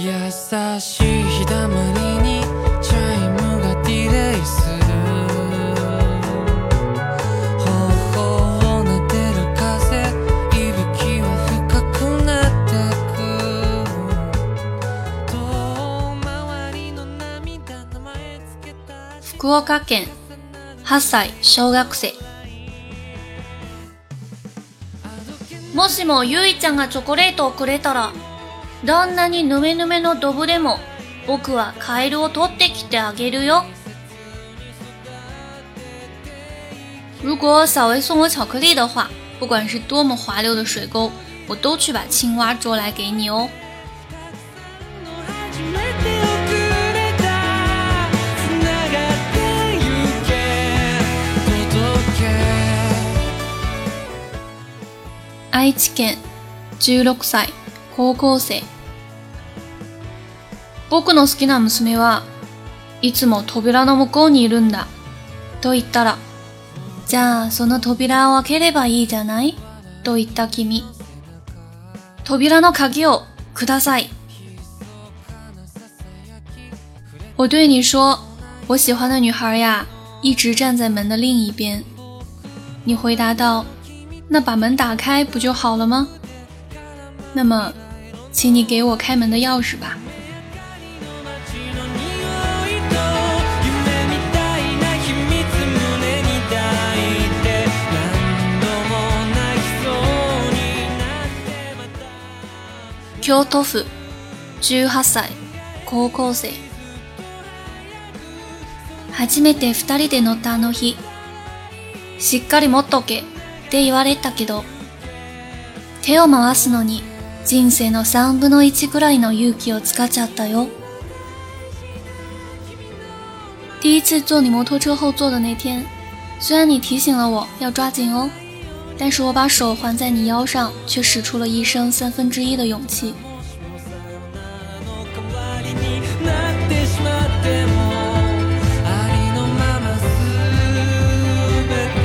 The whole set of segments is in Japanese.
優しい日だまりにチャイムがディレイする頬を撫でる風息吹は深くなってく遠回りの涙名前つけた福岡県8歳小学生。もしもゆいちゃんがチョコレートをくれたらどんなにぬめぬめのドブでも僕はカエルを取ってきてあげるよ如果小维送我巧克力的话，不管是多么滑溜的水沟，我都去把青蛙捉来给你哦。愛知県16歳高校生。僕の好きな娘はいつも扉の向こうにいるんだ。と言ったらじゃあその扉を開ければいいじゃない？と言った君。扉の鍵をください。我对你说我喜欢的女孩呀一直站在门的另一边。你回答道那把门打开不就好了吗？那么，请你给我开门的钥匙吧。街の匂いと夢みたいな秘密胸に抱いて何度も泣きそうになってまた京都府18歳高校生初めて二人で乗ったあの日しっかり持っとけって言われたけど手を回すのに人生の3分の1くらいの勇気を使っちゃったよ第一次坐你摩托车后座的那天虽然你提醒了我要抓紧哦但是我把手环在你腰上却使出了一生三分之一的勇气の代わりになってしまってもありのまま全て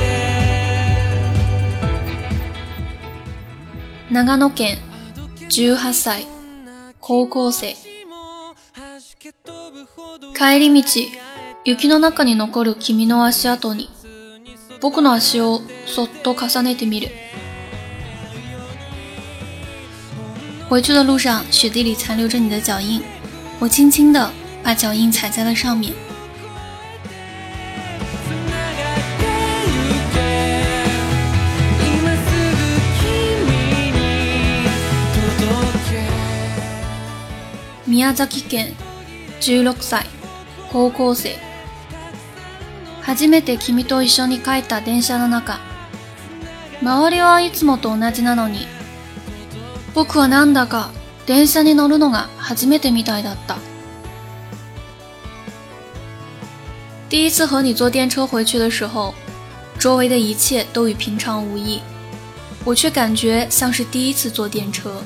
長野県 18歳。高校生。帰り道雪の中に残る君の足跡に僕の足をそっと重ねてみる。回去的路上雪地里残留着你的脚印。我轻轻地把脚印踩在了上面。宮崎県16歳高校生。初めて君と一緒に帰った電車の中。周りはいつもと同じなのに僕はなんだか電車に乗るのが初めてみたいだった。第一次和你坐电车回去的时候周围的一切都与平常无异。我却感觉像是第一次坐电车。